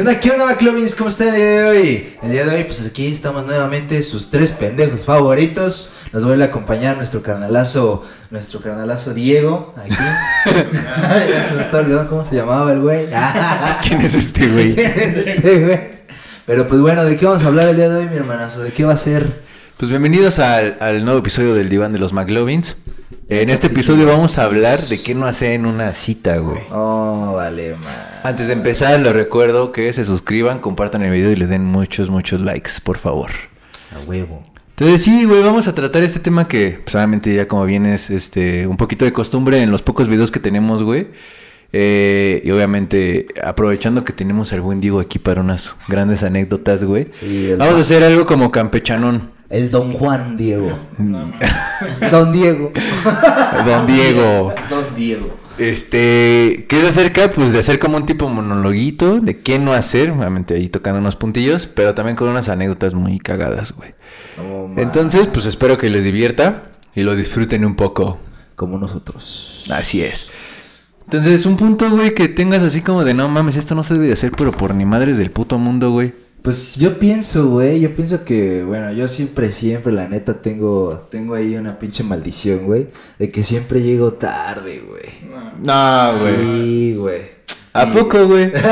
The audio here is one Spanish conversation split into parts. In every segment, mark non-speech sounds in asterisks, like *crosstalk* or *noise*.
¿Qué onda, qué onda, McLovins? ¿Cómo están el día de hoy? El día de hoy, pues aquí estamos nuevamente, sus tres pendejos favoritos. Nos vuelve a acompañar nuestro carnalazo, nuestro carnalazo Diego, aquí. *laughs* Ay, ya se me está olvidando cómo se llamaba el güey. *laughs* ¿Quién es este güey? *laughs* ¿Quién es este güey? Pero pues bueno, ¿de qué vamos a hablar el día de hoy, mi hermanazo? ¿De qué va a ser? Pues bienvenidos al, al nuevo episodio del Diván de los McLovins. En este episodio vamos a hablar de qué no hacer en una cita, güey. Oh, vale, man. Antes de empezar, les recuerdo que se suscriban, compartan el video y les den muchos, muchos likes, por favor. A huevo. Entonces sí, güey, vamos a tratar este tema que, pues obviamente ya como bien es este, un poquito de costumbre en los pocos videos que tenemos, güey. Eh, y obviamente aprovechando que tenemos al buen Diego aquí para unas grandes anécdotas, güey. Sí, vamos a hacer algo como campechanón. El Don Juan Diego. *laughs* Don Diego. Don Diego. Don Diego. Este, ¿qué es acerca? Pues de hacer como un tipo monologuito de qué no hacer, obviamente ahí tocando unos puntillos, pero también con unas anécdotas muy cagadas, güey. Entonces, pues espero que les divierta y lo disfruten un poco. Como nosotros. Así es. Entonces, un punto, güey, que tengas así como de no mames, esto no se debe de hacer, pero por ni madres del puto mundo, güey. Pues yo pienso, güey, yo pienso que, bueno, yo siempre, siempre, la neta, tengo, tengo ahí una pinche maldición, güey, de que siempre llego tarde, güey. No, güey. Sí, güey. ¿A Sí. poco, güey? *laughs*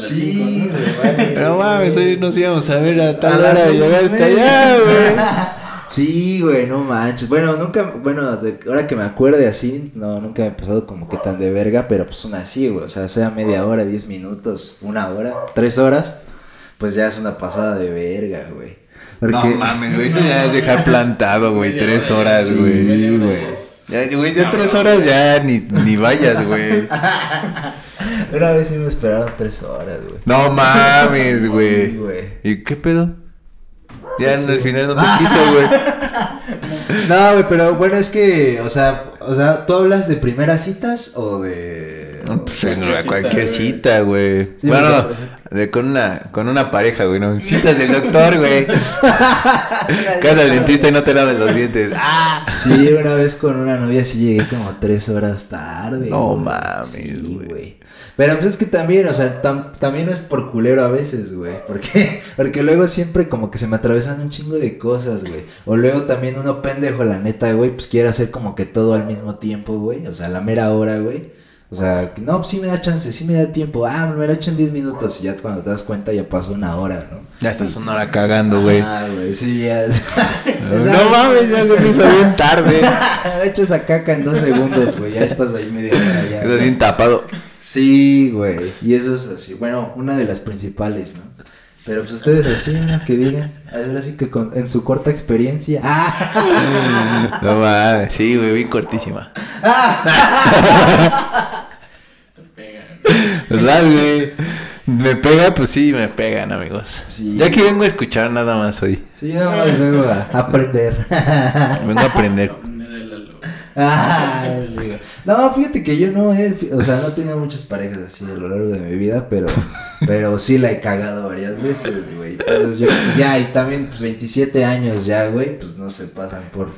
Sí, güey, vale. No mames, hoy nos íbamos a ver a A tal las hora y llegaste allá, güey. *laughs* Sí, güey, no manches. Bueno, nunca, bueno, de- ahora que me acuerde así, no, nunca me he pasado como que tan de verga, pero pues una así, güey. O sea, sea media hora, diez minutos, una hora, tres horas, pues ya es una pasada de verga, güey. No mames, güey, eso ya es dejar plantado, güey, tres horas, Sí, güey. güey. Ya, güey, ya tres horas ya ni, ni vayas, güey. *laughs* Una vez sí me esperaron tres horas, güey. No mames, Sí, güey. güey. ¿Y qué pedo? Ya en el final no te quiso, güey. *laughs* No, güey, pero bueno, es que, o sea, o sea, ¿tú hablas de primeras citas o de...? No, Pues en Cualquier cualquier, cita, güey. Sí, bueno, de, con una con una pareja, güey, ¿no? Citas del doctor, güey. *laughs* *laughs* Casa al dentista y no te laves los dientes. ¡Ah! Sí, una vez con una novia sí llegué como tres horas tarde. No güey. mames, Sí, güey. güey. Pero pues es que también, o sea, tam- también es por culero a veces, güey. Porque, *laughs* porque luego siempre como que se me atravesan un chingo de cosas, güey. O luego también uno pendejo, la neta, güey, pues quiere hacer como que todo al mismo tiempo, güey. O sea, a la mera hora, güey. O sea, no, sí me da chance, sí me da tiempo. Ah, me lo he hecho en 10 minutos y ya cuando te das cuenta ya pasó una hora, ¿no? Ya estás una hora cagando, güey. Ah, güey, sí, ya. *laughs* No mames, ya se me hizo bien tarde. *laughs* He hecho esa caca en dos segundos, güey. Ya estás ahí media hora ya. Estás bien tapado. Sí, güey. Y eso es así. Bueno, una de las principales, ¿no? Pero pues ustedes así, ¿no? que digan. Ahora sí que con, en su corta experiencia. ¡Ah! *laughs* No mames, sí, güey, bien cortísima. ¿Verdad, güey? Me pega, pues sí, me pegan, amigos. Sí. Ya que vengo a escuchar nada más hoy. Sí, nada más vengo a aprender. *laughs* Vengo a aprender. Ah, no, fíjate que yo no he, o sea, no he tenido muchas parejas así a lo largo de mi vida, pero, pero sí la he cagado varias veces, güey. Entonces yo, ya, y también, pues 27 años ya, güey, pues no se pasan por,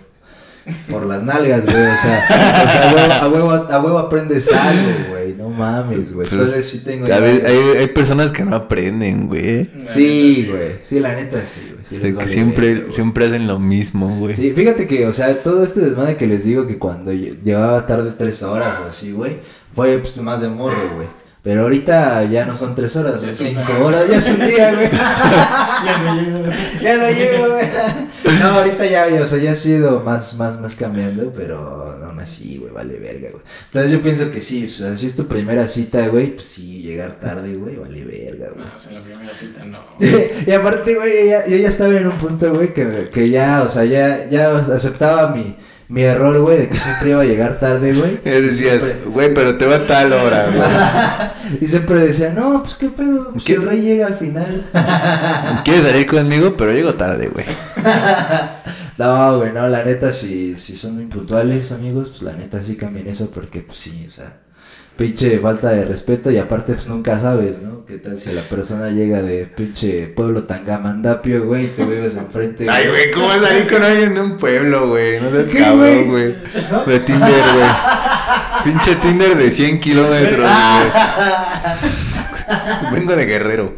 por las nalgas, güey. O sea, o sea, a, huevo, a, huevo, a huevo aprendes algo, güey. No mames, güey. Pues, Entonces sí tengo. a ya- ver, hay, hay personas que no aprenden, güey. Sí, güey. Sí, la neta sí, güey. Sí, que vale siempre, siempre hacen lo mismo, güey. Sí, fíjate que, o sea, todo este desmadre que les digo que cuando lle- llevaba tarde tres horas o así, güey, fue pues más de morro, güey. Pero ahorita ya no son tres horas, son Ya cinco una. horas, ya es un día, güey. *laughs* ya no llego, güey. *laughs* No, ahorita ya, o sea, ya ha sido más, más, más cambiando, pero aún así, güey, vale verga, güey. Entonces yo pienso que sí, o sea, si es tu primera cita, güey, pues sí, llegar tarde, güey, vale verga, güey. No, o sea, la primera cita no. *laughs* y aparte, güey, yo ya, yo ya estaba en un punto, güey, que, que ya, o sea, ya, ya aceptaba mi, mi error, güey, de que siempre iba a llegar tarde, güey. *laughs* Y decías, Siempre- güey, pero te va a tal hora, güey. *laughs* y siempre decía, no, pues qué pedo, pues ¿Qué? el rey llega al final. ¿Quieres salir conmigo? Pero llego tarde, güey. No, güey, no, la neta, si, si son impuntuales, amigos, pues la neta sí cambien eso, porque, pues sí, o sea, pinche falta de respeto y aparte, pues nunca sabes, ¿no? ¿Qué tal si la persona llega de pinche pueblo Tangamandapio, güey, y te vives enfrente? Ay, güey, ¿cómo salir con alguien de un pueblo, güey? No seas ¿Qué, cabrón, güey? De Tinder, güey. *laughs* Pinche Tinder de 100 kilómetros, güey. *laughs* Vengo de Guerrero.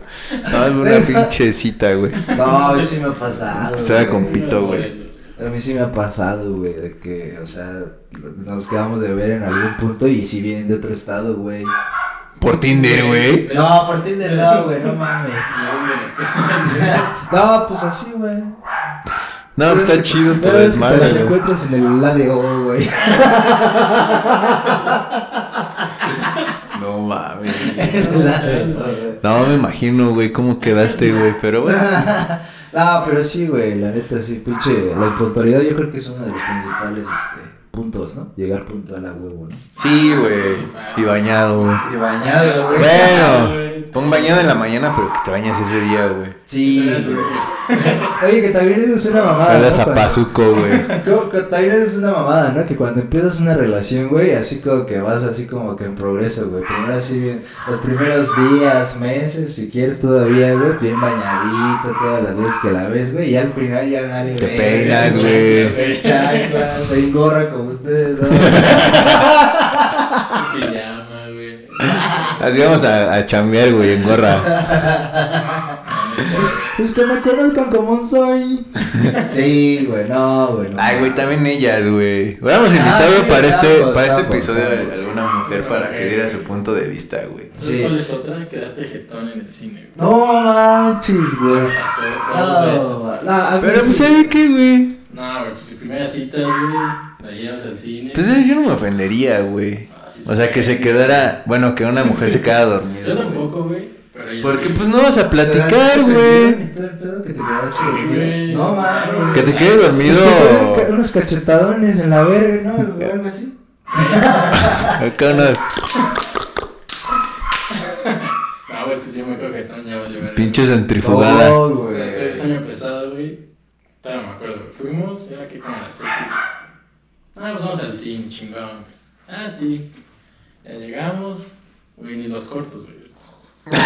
No, es una *laughs* pinche cita, güey. No, a sí me ha pasado. Estaba con pito, güey. A mí sí me ha pasado, güey, de que, o sea, nos quedamos de ver en algún punto y si vienen de otro estado, güey. Por Tinder, güey. No, por Tinder no, güey, no mames. *laughs* *laughs* No, pues así, güey. No, pues está chido todo es que te las encuentras en el LADO, güey. *laughs* No mames. En el ADO, güey. No me imagino, güey, cómo quedaste, güey. Pero bueno. No, pero sí, güey, la neta sí, pinche, la impuntualidad yo creo que es uno de los principales, este, puntos, ¿no? Llegar puntual a huevo, ¿no? Sí, güey. Y bañado, güey. Y bañado, güey. Bueno, pon bañado en la mañana, pero que te bañes ese día, güey. Sí, güey. Oye, que también eso es una mamada, a ¿no? Cuando- zapazuco, güey. *laughs* Como que también es una mamada, ¿no? Que cuando empiezas una relación, güey, así como que vas así como que en progreso, güey. Primero así bien, los primeros días, meses, si quieres todavía, güey, bien bañadito, todas las veces que la ves, güey. Y al final ya nadie Te peinas, güey. El chanclas, en gorra como ustedes, ¿no? *laughs* Así vamos a, a chambear, güey, en gorra. Pues, pues que me conozcan como soy. Sí, güey, no, güey. no. Ay, güey, también ellas, güey. Hubiéramos Ah, invitado sí, para este, para este episodio a alguna mujer para que diera su punto de vista, güey. ¿Sabes Sí. cuál es otra? Quedarte jetón en el cine, güey. No manches, güey. No, dos veces. no, a Pero pues, ¿sabe qué, güey? No, güey, pues si primeras citas, güey, la llevas al cine. Pues eh, yo no me ofendería, güey. Ah, sí, O sea, que se quedara, bueno, que una mujer se quedara dormida. Yo tampoco, güey. Porque sí. pues no vas a ¿Te das platicar, ese güey. No mames. Que te quedes dormido. Es que unos cachetadones en la verga, ¿no? O algo así. *laughs* Acá unas Ah, güey, si sí me coge jetón, ya pinches centrifugada. No, O güey. sea, ese sueño pesado, güey. Todavía me acuerdo. Fuimos, era que como a las 7. Ah, pues vamos al cine, chingón. Ah, sí. Ya llegamos. Güey, ni los cortos, güey. *laughs*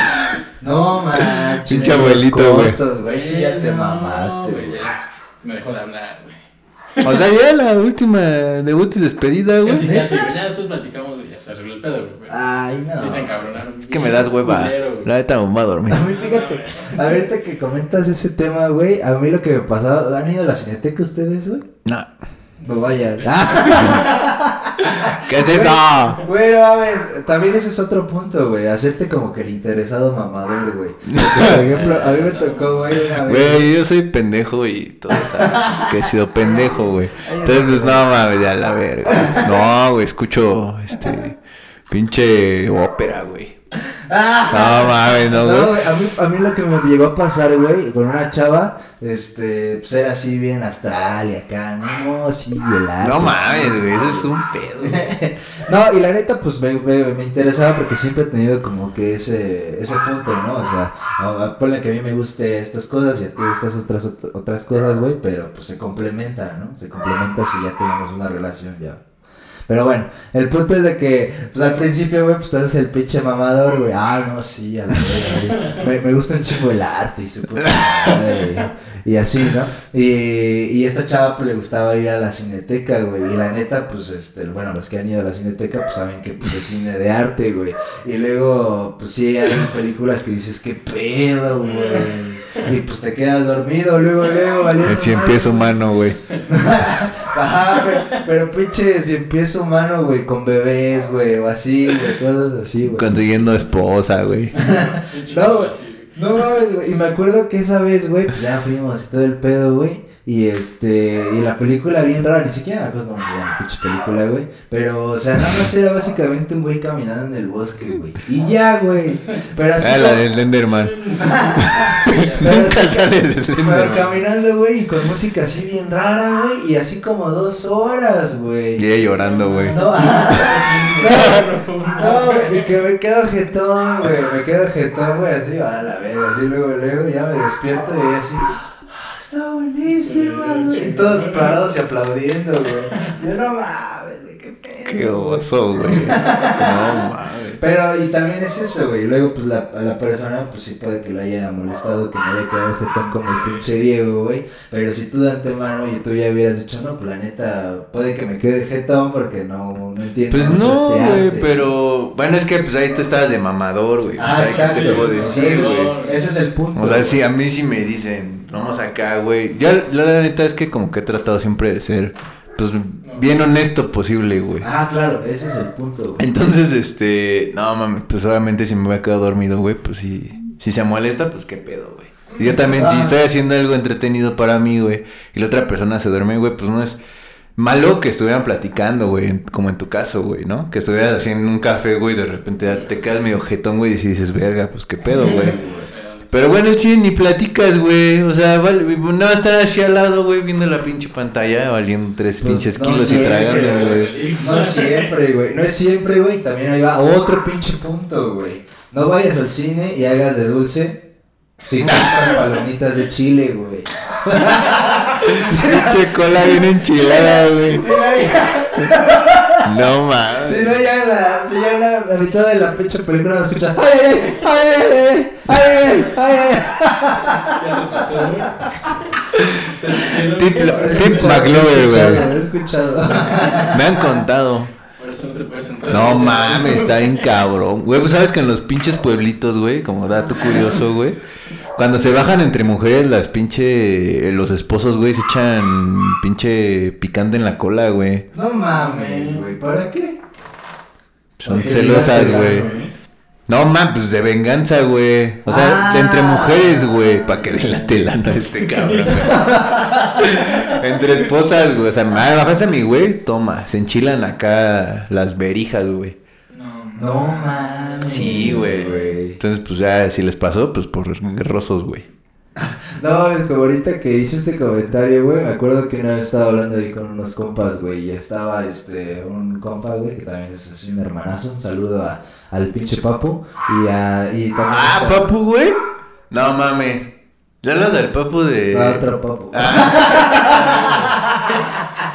No manches. Pinche abuelito, güey. cortos, güey. Sí, ya te no, mamaste, güey. ya, pues, Me dejó de hablar, güey. O sea, ya la última debut y despedida, güey. Casi, casi, güey. Ya después platicamos, güey. Ya se arregló el pedo, güey. Ay, no. Sí se encabronaron. Es que me das hueva. La neta me voy a dormir. A mí, fíjate, ahorita que comentas ese tema, güey, a mí lo que me pasaba, ¿han ido a la cineteca ustedes, güey? No. No vayan. *laughs* ¿Qué es eso? Bueno, a ver, también ese es otro punto, güey, hacerte como que el interesado mamador, güey. Porque, Por ejemplo, a mí me tocó, güey, una vez. Güey, yo soy pendejo y todo sabes que he sido pendejo, güey. Entonces, pues no mames, ya la verga. No, güey, escucho este pinche ópera, güey. Ah. No mames, no, No, güey. a mí, a mí lo que me llegó a pasar, güey, con una chava, este, pues era así bien astral y acá, no, sí, el arte. No mames, güey, eso es un pedo. *laughs* No, y la neta, pues me, me, me interesaba porque siempre he tenido como que ese, ese punto, ¿no? O sea, ponle que a mí me guste estas cosas y a ti estas otras, ot- otras cosas, güey, pero pues se complementa, ¿no? Se complementa si ya tenemos una relación ya. Pero bueno, el punto es de que, pues al principio, güey, pues tú eres el pinche mamador, güey. Ah, no, sí, a la verga. Me, me gusta un chingo el arte y se madre, y así, ¿no? Y, y esta chava, pues le gustaba ir a la cineteca, güey. Y la neta, pues, este, bueno, los que han ido a la cineteca, pues saben que, pues, es cine de arte, güey. Y luego, pues sí, hay películas que dices, qué pedo, güey. Y pues te quedas dormido, luego, luego, valiendo El cien pies madre. humano, güey. *laughs* Ajá, pero, pero pinche, si empiezo humano, güey, con bebés, güey, o así, güey, cosas así, güey. Consiguiendo esposa, güey. *laughs* No. No mames, güey. Y me acuerdo que esa vez, güey, pues ya fuimos y todo el pedo, güey. Y este, y la película bien rara, ni siquiera me acuerdo cómo se llama, pinche película, güey. Pero, o sea, nada más era básicamente un güey caminando en el bosque, güey. Y ya, güey. Pero así. Ah, la como- del Slenderman. *laughs* pero así- pero caminando, güey, y con música así bien rara, güey. Y así como dos horas, güey. Y ella llorando, güey. No, *laughs* no, güey, y que me quedo jetón, güey, me quedo jetón, güey, así, a la vez, así, luego, luego, ya me despierto y así, "Ah, está buenísima, güey, y todos parados y aplaudiendo, güey, yo no mames, güey, qué oso, güey. *laughs* No mames. Pero, y también es eso, güey. Luego, pues la, a la persona, pues sí puede que le haya molestado, que me haya quedado jetón como el pinche Diego, güey. Pero si tú de antemano y tú ya hubieras dicho, no, pues la neta, puede que me quede jetón porque no, no entiendo. Pues no, este güey, pero... Bueno, es que pues ahí tú estabas de mamador, güey. Ah, o sea, ¿qué te puedo. Sí, decir, ese, güey? es, ese es el punto. O sea, sí, a mí sí me dicen, vamos acá, güey. Yo, yo la neta es que como que he tratado siempre de ser, pues, bien honesto posible, güey. Ah, claro, ese es el punto, güey. Entonces, este, no mames, pues obviamente si me voy a quedar dormido, güey, pues si, si se molesta, pues qué pedo, güey. Y yo también, si Ah. estoy haciendo algo entretenido para mí, güey, y la otra persona se duerme, güey, pues no es malo que estuvieran platicando, güey, como en tu caso, güey, ¿no? Que estuvieras haciendo un café, güey, y de repente ya te quedas medio jetón, güey, y si dices, verga, pues qué pedo, güey. Pero bueno, el cine ni platicas, güey. O sea, vale, no va a estar así al lado, güey, viendo la pinche pantalla, valiendo tres Pues, pinches no kilos y tragando, güey. No siempre, güey. No es siempre, güey. También ahí va otro pinche punto, güey. No vayas al cine y hagas de dulce si compras palomitas de chile, güey. Pinche cola bien enchilada, güey. No, ya, mames. si no, ya la, si ya la, la mitad de la pinche película me escucha. ¡Ay, ay, ay! ¡Ay, ay, ay! ¡Ay, ay! ¿Qué te pasó, Tip- güey. He escuchado. Me han contado. No se puede sentar. No mames, está bien cabrón. Güey, pues sabes que en los pinches pueblitos, güey, como dato curioso, güey. Cuando se bajan entre mujeres, las pinche. Los esposos, güey, se echan pinche picante en la cola, güey. No mames, güey. ¿Para qué? Son celosas, güey. No mames, pues de venganza, güey. O sea, Ah. de entre mujeres, güey. Pa' que de la telana este cabrón, *laughs* entre esposas, güey. O sea, me bajaste a mi güey, toma. Se enchilan acá las verijas, güey. No, No mames. Sí, güey. Entonces, pues ya, si les pasó, pues por guerrosos, güey. *laughs* No, es como ahorita que hice este comentario, güey, me acuerdo que una vez estaba hablando ahí con unos compas, güey, y estaba este, un compa, güey, que también es así un hermanazo, un saludo a, al pinche Papu, y, a, y también Ah, está- papu, güey. No mames. ¿Ya hablas del papu de. Ah, otro Papu. *laughs*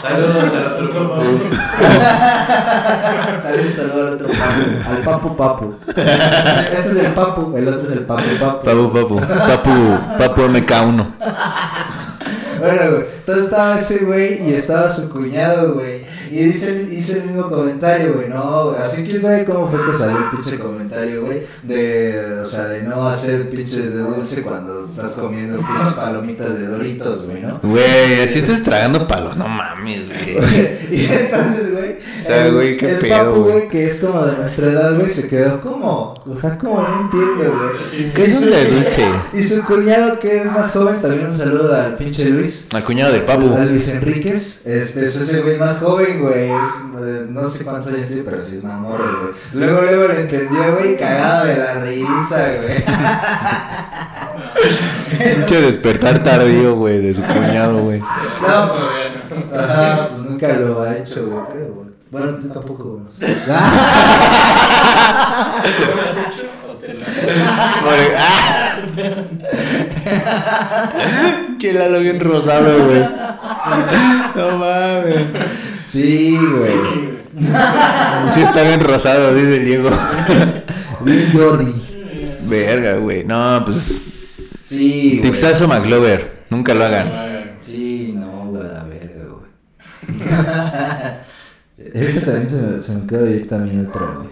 Saludos al otro compa. También un saludo al otro Papu, al Papu Papu. Este es el Papu, el otro es el Papu Papu. Papu, papu. Papu, papu MK1. Bueno, güey, entonces estaba ese güey y estaba su cuñado, güey. Y dice, hizo el mismo comentario, güey. No, güey, así quién sabe cómo fue que salió el pinche comentario, güey. De, o sea, de no hacer pinches de dulce cuando estás comiendo pinches palomitas de doritos, güey, ¿no? Güey, así estás tragando palo. No mames, güey. *laughs* y entonces, güey. O sea, el- güey, qué el pedo, papu, güey. que es como de nuestra edad, güey, se quedó como. O sea, como no entiende, güey. ¿Qué es un de dulce? Y su cuñado, que es más joven, también un saludo al pinche Luis. Al cuñado del papu. A Luis Enríquez, este, pues es el güey más joven, güey. es, eh, no sé cuántos años tiene, pero sí es una morra, güey. Luego, luego le entendió, güey, cagado de la risa, güey. *laughs* Pinche despertar tardío, güey, de su cuñado, güey. No, pues, ajá, pues nunca lo ha hecho, güey, creo, güey. Bueno, tú tampoco, güey. *laughs* ¿Tú lo has hecho o te lo *laughs* ¡Ah! Bien *laughs* rosado, güey. No mames. Sí, güey. Sí está bien rosado, dice Diego. Bien Jordi. Verga, güey. No, pues. Sí, güey. Tipsazo McLover. Nunca lo hagan. Sí, no, güey, a la verga, güey. Ahorita también se me, se me quedó ir también otra, güey.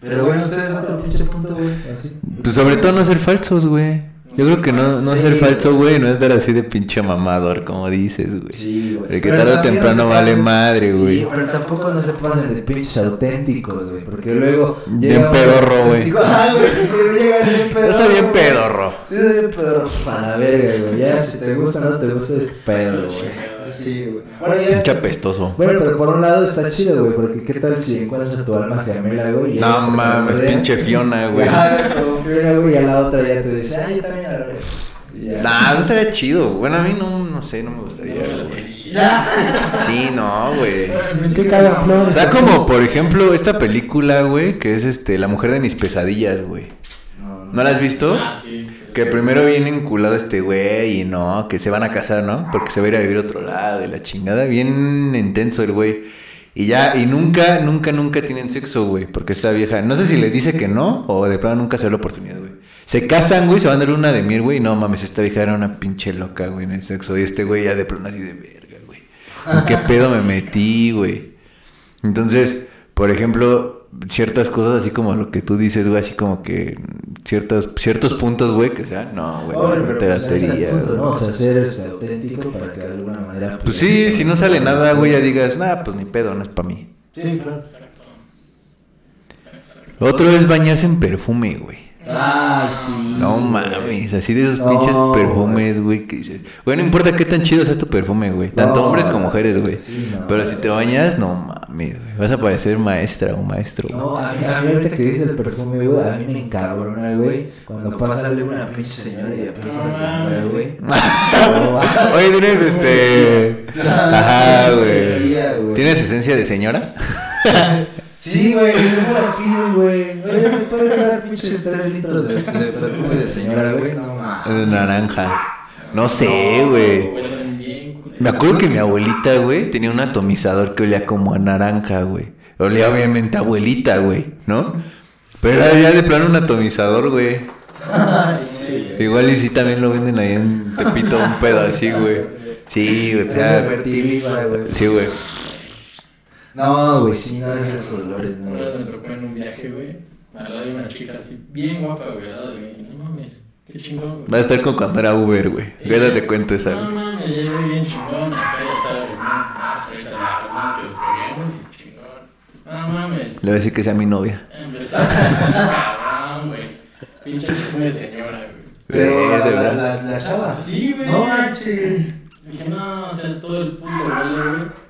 Pero bueno, ustedes otro pinche punto, güey, así. Pues sobre todo no ser falsos, güey. Yo creo que no, no ser falso, güey, no es dar así de pinche mamador, como dices, güey. Sí, güey. Porque Pero tarde o no temprano vale madre, güey. Sí, pero tampoco no se pasen de pinches auténticos, güey. Porque luego. Bien pedorro, güey. Digo, *laughs* ah, güey, llegas bien pedorro. Yo soy bien pedorro. Sí, soy bien pedorro. Para verga, güey. Ya si te gusta o no te gusta, es pedo, güey. Sí, güey. Bueno, ya. Pinche apestoso. Bueno, pero por un lado está chido, güey, porque qué tal si encuentras a tu alma gemela, güey. y No mames, pinche Fiona, güey. Ajá, como Fiona, güey, y a la otra ya te dice, ay, yo también la Y ya. Nah, no estaría chido. Bueno, a mí no, no sé, no me gustaría, güey. Sí, no, güey. Es que cagan flores. Da como, por ejemplo, esta película, güey, que es este, La mujer de mis pesadillas, güey. No, no. ¿No la has visto? Ah, sí. Que primero viene enculado este güey y no, que se van a casar, ¿no? Porque se va a ir a vivir a otro lado y la chingada. Bien intenso el güey. Y ya, y nunca, nunca, nunca tienen sexo, güey. Porque esta vieja, no sé si le dice que no o de plano nunca se da la oportunidad, güey. Se casan, güey, se van a dar una de miel, güey. No mames, esta vieja era una pinche loca, güey, en el sexo. Y este güey ya de plano así de verga, güey. ¿En qué pedo me metí, güey? Entonces, por ejemplo, ciertas cosas así como lo que tú dices, güey, así como que ciertos, ciertos puntos, güey, que sea, no, güey, Oye, no te pues, el latería, punto, güey. ¿no? O sea, ser este, auténtico para que de alguna manera... Pues sí, si no sale nada, güey, ya digas, nah, pues ni pedo, no es para mí. Sí, claro. Exacto. Exacto. Otro es bañarse en perfume, güey. Ay, sí. No mames, así de esos No, pinches perfumes, güey, que dices, güey, no importa qué tan chido sea tu perfume, güey, tanto No, hombres como mujeres, güey. sí, no. Pero si te bañas, no mames, güey, vas a parecer maestra o maestro. No, a mí, a mí ahorita que dice el perfume, güey, a mí me encabrona, güey. Cuando pasa una pinche señora y señora, güey. *laughs* Oye, tienes este. *laughs* Ajá, güey. ¿Tienes esencia de señora? *laughs* Sí, güey, no las pides, güey. Oye, ¿me puedes dar pinches 3 litros de, de perfume de señora, güey? No mames. De naranja. No sé, güey. Me acuerdo que mi abuelita, güey, tenía un atomizador que olía como a naranja, güey. Olía obviamente a abuelita, güey, ¿no? Pero era ya de plano un atomizador, güey. Sí. Igual y sí también lo venden ahí en Tepito un pedo así, güey. Sí, pues güey. Sí, güey. No, güey, sí, no, esos olores, no. Una vez me tocó en un viaje, güey, al lado de una chica así, bien guapa, güey, al lado de mí. No mames, qué chingón, güey. Va a estar como cuando era Uber, güey. Ahorita te cuento esa, No mames, llegué bien chingón, acá ya sabes, ¿no? Ah, pues ahorita la más que despeguemos y chingón. No mames. Le voy a decir que sea mi novia. Empezó a cabrón, güey. Pinche perfume de señora, güey. Pero la, de la, verdad. la, la chava. Sí, güey. No manches. Dije, no, o sea, todo el puto vuelo, güey.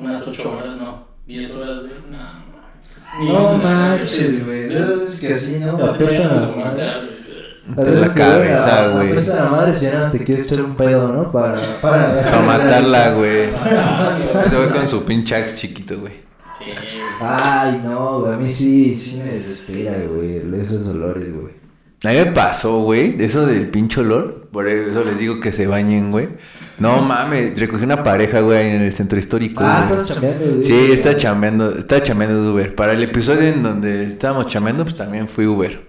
Unas 8 horas, no. 10 horas, güey. No, No manches, güey. Veces que así, ¿no? No te Apestan vayas a a la madre. De la cabeza, güey. Apestan a la madre si nada te quieres echar un pedo, ¿no? Para, para, *laughs* Para matarla, güey. Se va con su pinche axe chiquito, güey. Sí, güey. Ay, no, güey. A mí sí, sí me desespera, güey. Esos olores, güey. A mí me pasó, güey, eso del pinche olor. Por eso les digo que se bañen, güey. No mames, recogí una pareja, güey, en el centro histórico. Ah, güey. estás chambeando, güey. Sí, está chambeando, está chambeando de Uber. Para el episodio en donde estábamos chambeando, pues también fui Uber.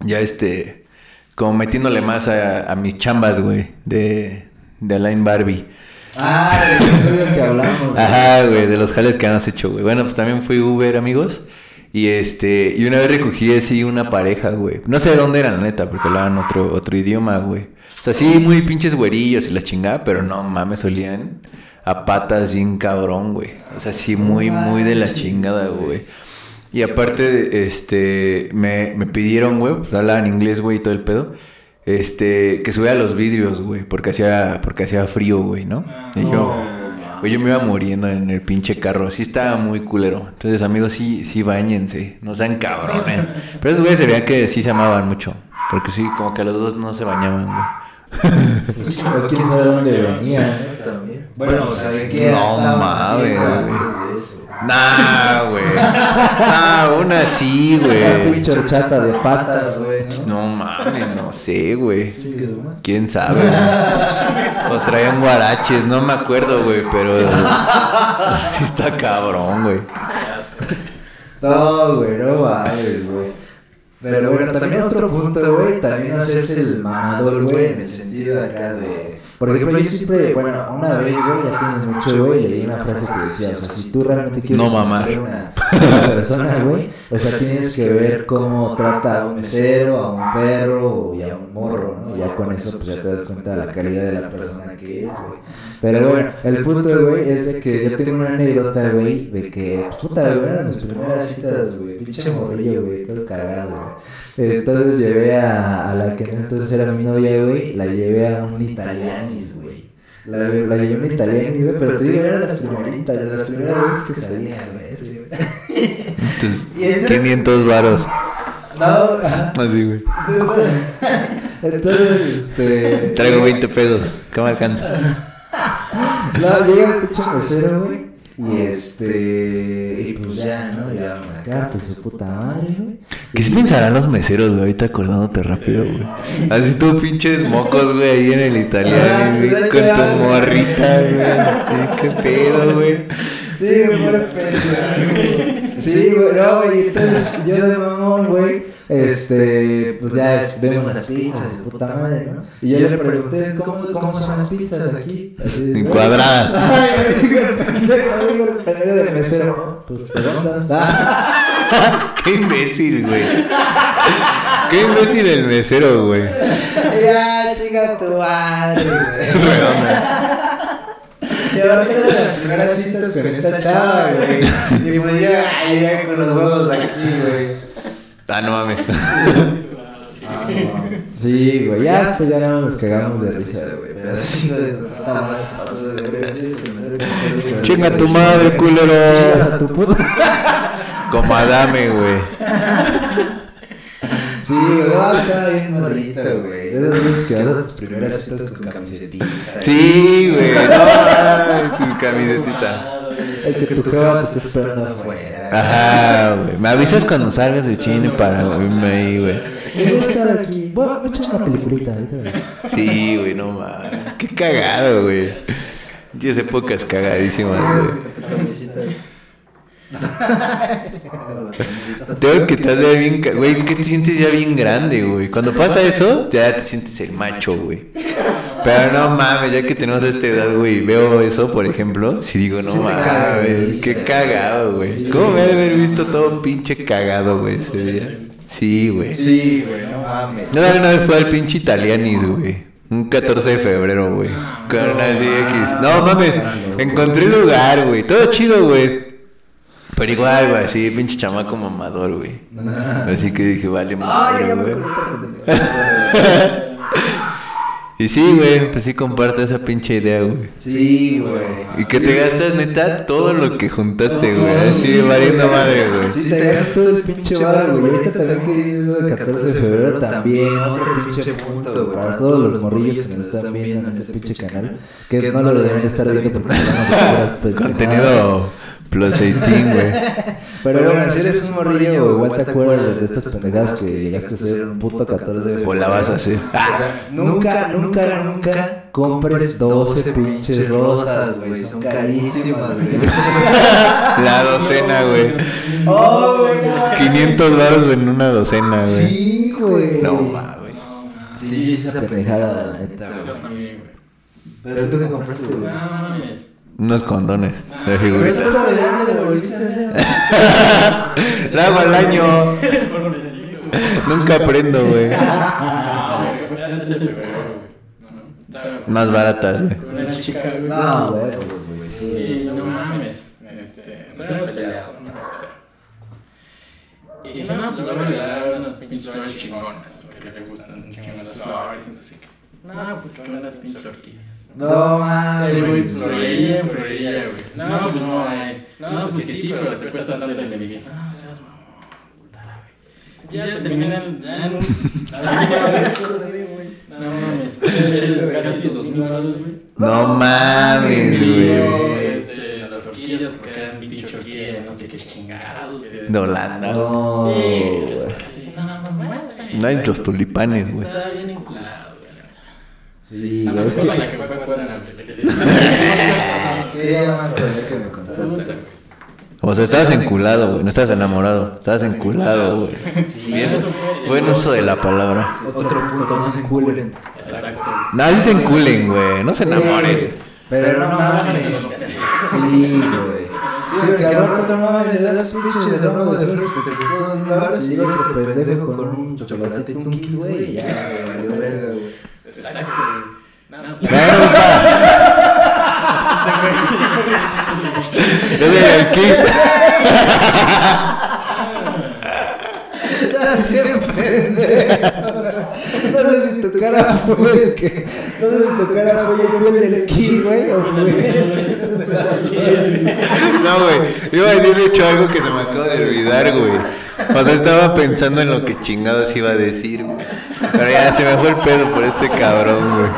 Ya este, como metiéndole más a, a mis chambas, güey, de, de Alain Barbie. Ah, el episodio que hablamos. *laughs* güey. Ajá, güey, de los jales que hemos hecho, güey. Bueno, pues también fui Uber, amigos. Y este, y una vez recogí así una pareja, güey. No sé de dónde eran, la neta, porque hablaban otro, otro idioma, güey. O sea, sí, muy pinches güerillos y la chingada, pero no mames, olían a patas bien cabrón, güey. O sea, sí, muy, muy de la chingada, güey. Y aparte, este, me, me pidieron, güey, pues hablaban inglés, güey, y todo el pedo. Este, que subiera los vidrios, güey, porque hacía, porque hacía frío, güey, ¿no? Y yo, güey, yo me iba muriendo en el pinche carro, sí estaba muy culero. Entonces, amigos, sí, sí, bañense, no sean cabrones. Pero esos güeyes se veía que sí se amaban mucho, porque sí, como que los dos no se bañaban, güey. Pues sí, pero quién sabe dónde venía, ¿no? También. Bueno, o sea, de qué No mames, güey. antes de eso. Nah, güey. Nah, una sí, Una güey. pinche horchata de patas, güey, ¿no? No mames, no sé, güey. ¿Quién sabe? *laughs* o traían guaraches, no me acuerdo, güey, pero *laughs* sí está cabrón, güey. No, güey, no mames, güey. Pero bueno, también otro punto, güey, también hacerse el mamador, güey, en el sentido de acá de... Por ejemplo, yo siempre, bueno, una vez, güey, ya tiene mucho, güey, leí una frase que decía, o sea, si tú realmente quieres No mamar. conocer una, una persona, *laughs* güey, o sea, tienes que ver cómo trata a un mesero, a un perro y a un morro, ¿no? Ya con eso, pues ya te das cuenta de la calidad de la persona que es, güey. Pero bueno, el punto, güey, es de que yo tengo una anécdota, güey, de que, pues, puta, güey, eran mis primeras citas, güey, pinche morrillo, güey, todo cagado, güey. Entonces llevé a, a la que entonces era mi novia, güey, la llevé a un italianis, güey. La, la llevé a un italianis, güey, pero te digo, eran las primeritas, de las primeras veces que salía, güey. Entonces, *laughs* entonces- 500 varos. No. Así, güey. *laughs* Entonces, este... Traigo 20 pesos. ¿Qué me alcanza? *laughs* No, llega el pinche mesero, güey. Y este. Y pues ya, ¿no? Ya una carta, su puta madre, güey. ¿Qué se pensarán los meseros, güey? Ahorita acordándote rápido, güey. Así tú pinches mocos, güey, ahí en el italiano, güey. pues, Con tu güey. morrita, güey. Qué pedo, güey. Sí, güey, muere pendejo. Sí, güey, no, güey, entonces yo de mamón, güey, este, pues ya este, vemos las pizzas de puta madre, ¿no? Y yo le pregunté, ¿cómo, cómo son las pizzas aquí? Así Encuadradas. Ay, me dijo el pendejo, me dijo el pendejo del mesero, pues redondas. Qué imbécil, güey. Qué imbécil el mesero, güey. ya, chica tu madre, güey. Y aparte era de las primeras citas con esta chava, güey. Y pues ya, ya con los huevos aquí, güey. Ah, no mames. *laughs* Sí, güey, ya después ya nada más nos cagamos de risa, güey. Pero sí, Chinga tu madre, culero. Chingas a tu puta. Como Adame, güey. Sí, güey, no, estaba bien morrita, güey. De esas veces que vas a tus primeras citas con camisetita. Sí, güey. No, tu camisetita. El que tu jeva te está esperando afuera. Ajá, güey. Me avisas cuando salgas del cine para irme ahí, güey. Sí, voy a estar aquí. Voy a echar una peliculita ahorita. Sí, güey, no mames. Qué cagado, güey. Y esa época es cagadísima, güey. *laughs* Tengo que estar ya bien, güey, que te sientes ya bien grande, güey. Cuando pasa eso, ya te sientes el macho, güey. Pero no mames, ya que tenemos esta edad, güey, veo eso, por ejemplo, si digo, no te mames, qué cagado, güey. ¿Cómo me haber visto todo pinche cagado, güey, ese día? Sí, güey. Sí, güey, no mames. Yo una vez fue al pinche Italianis, güey. Un 14 de febrero, güey. Con una DX. No mames, encontré lugar, güey. Todo chido, güey. Pero igual, güey, así, pinche chamaco mamador, güey. *laughs* Así que dije, vale, madre, ya me güey. *laughs* Y sí, güey, pues sí comparto esa pinche idea, güey. Sí, güey. Y que te gastas, neta, todo lo que juntaste, güey. Así, valiendo madre, güey. Sí, te gastas todo el pinche bar, güey. Ahorita también que dices el 14 de febrero también, otro pinche punto, güey. Para todos los morrillos que nos están viendo en este pinche canal, que no lo deberían de estar viendo porque. *laughs* Contenido plus 18, güey. *laughs* Pero bueno, si eres un morrillo, igual te acuerdas de estas pendejadas que llegaste a ser un puto 14 de febrero. O la vas a hacer. *laughs* Nunca, nunca, nunca compres 12 pinches rosas, güey. Son carísimas, güey. *laughs* La docena, güey. Oh, güey. no. 500 baros en una docena, güey. Sí, güey. No mames. Sí, esa pendejada, la neta, Yo güey. también, güey. Pero tú qué compraste, güey. No mames. Unos condones de figuritas. de grande lo volviste a hacer. *laughs* La hago al año. Nunca aprendo, güey. Más baratas, güey. con una chica, güey. No, güey. Y no mames. Este, peleado, no sé. Y dije, no, pues le voy a regalar unas pinches flores chingonas, porque le gustan un chingo las flores, y no sé qué. No, pues con unas pinches orquídeas. No güey, mames. florería, en florería, güey. No, pues no hay. No, pues que sí, pero te cuesta tanto el enemigo. No, seas mamón, güey. Ya terminan, ya en un. *laughs* No mames, casi dos mil dólares, güey. No mames, güey. este, las orquídeas, porque eran pinche orquídeas, no sé qué chingados. De Holanda. No, Sí, güey. no, no, no. No hay los tulipanes, güey. Está bien enculado, güey. Sí, La güey, es que. la que. Sí, ya me contaste. O sea, estabas enculado, güey. No estabas enamorado. Estabas enculado, güey. Bien. Buen uso de la palabra. Otro punto, no se enculen. Exacto. No, sí se enculen, güey. No se enamoren. Pero no mames. Sí, güey. Sí, que al rato no mames, le das pinche ramo de flores que te costó dos baros y llega otro pendejo con un chocolate güey. y Ya, güey, verga, güey. Exacto. Yo soy el Kiss. Estás bien pendejo. No sé si tu cara fue el que. No sé si tu cara fue, fue el del Kiss, güey, o fue de. No, güey. Iba a decir de hecho algo que se me acaba de olvidar, güey. O sea, estaba pensando en lo que chingados iba a decir, güey. Pero ya se me fue el pedo por este cabrón, güey.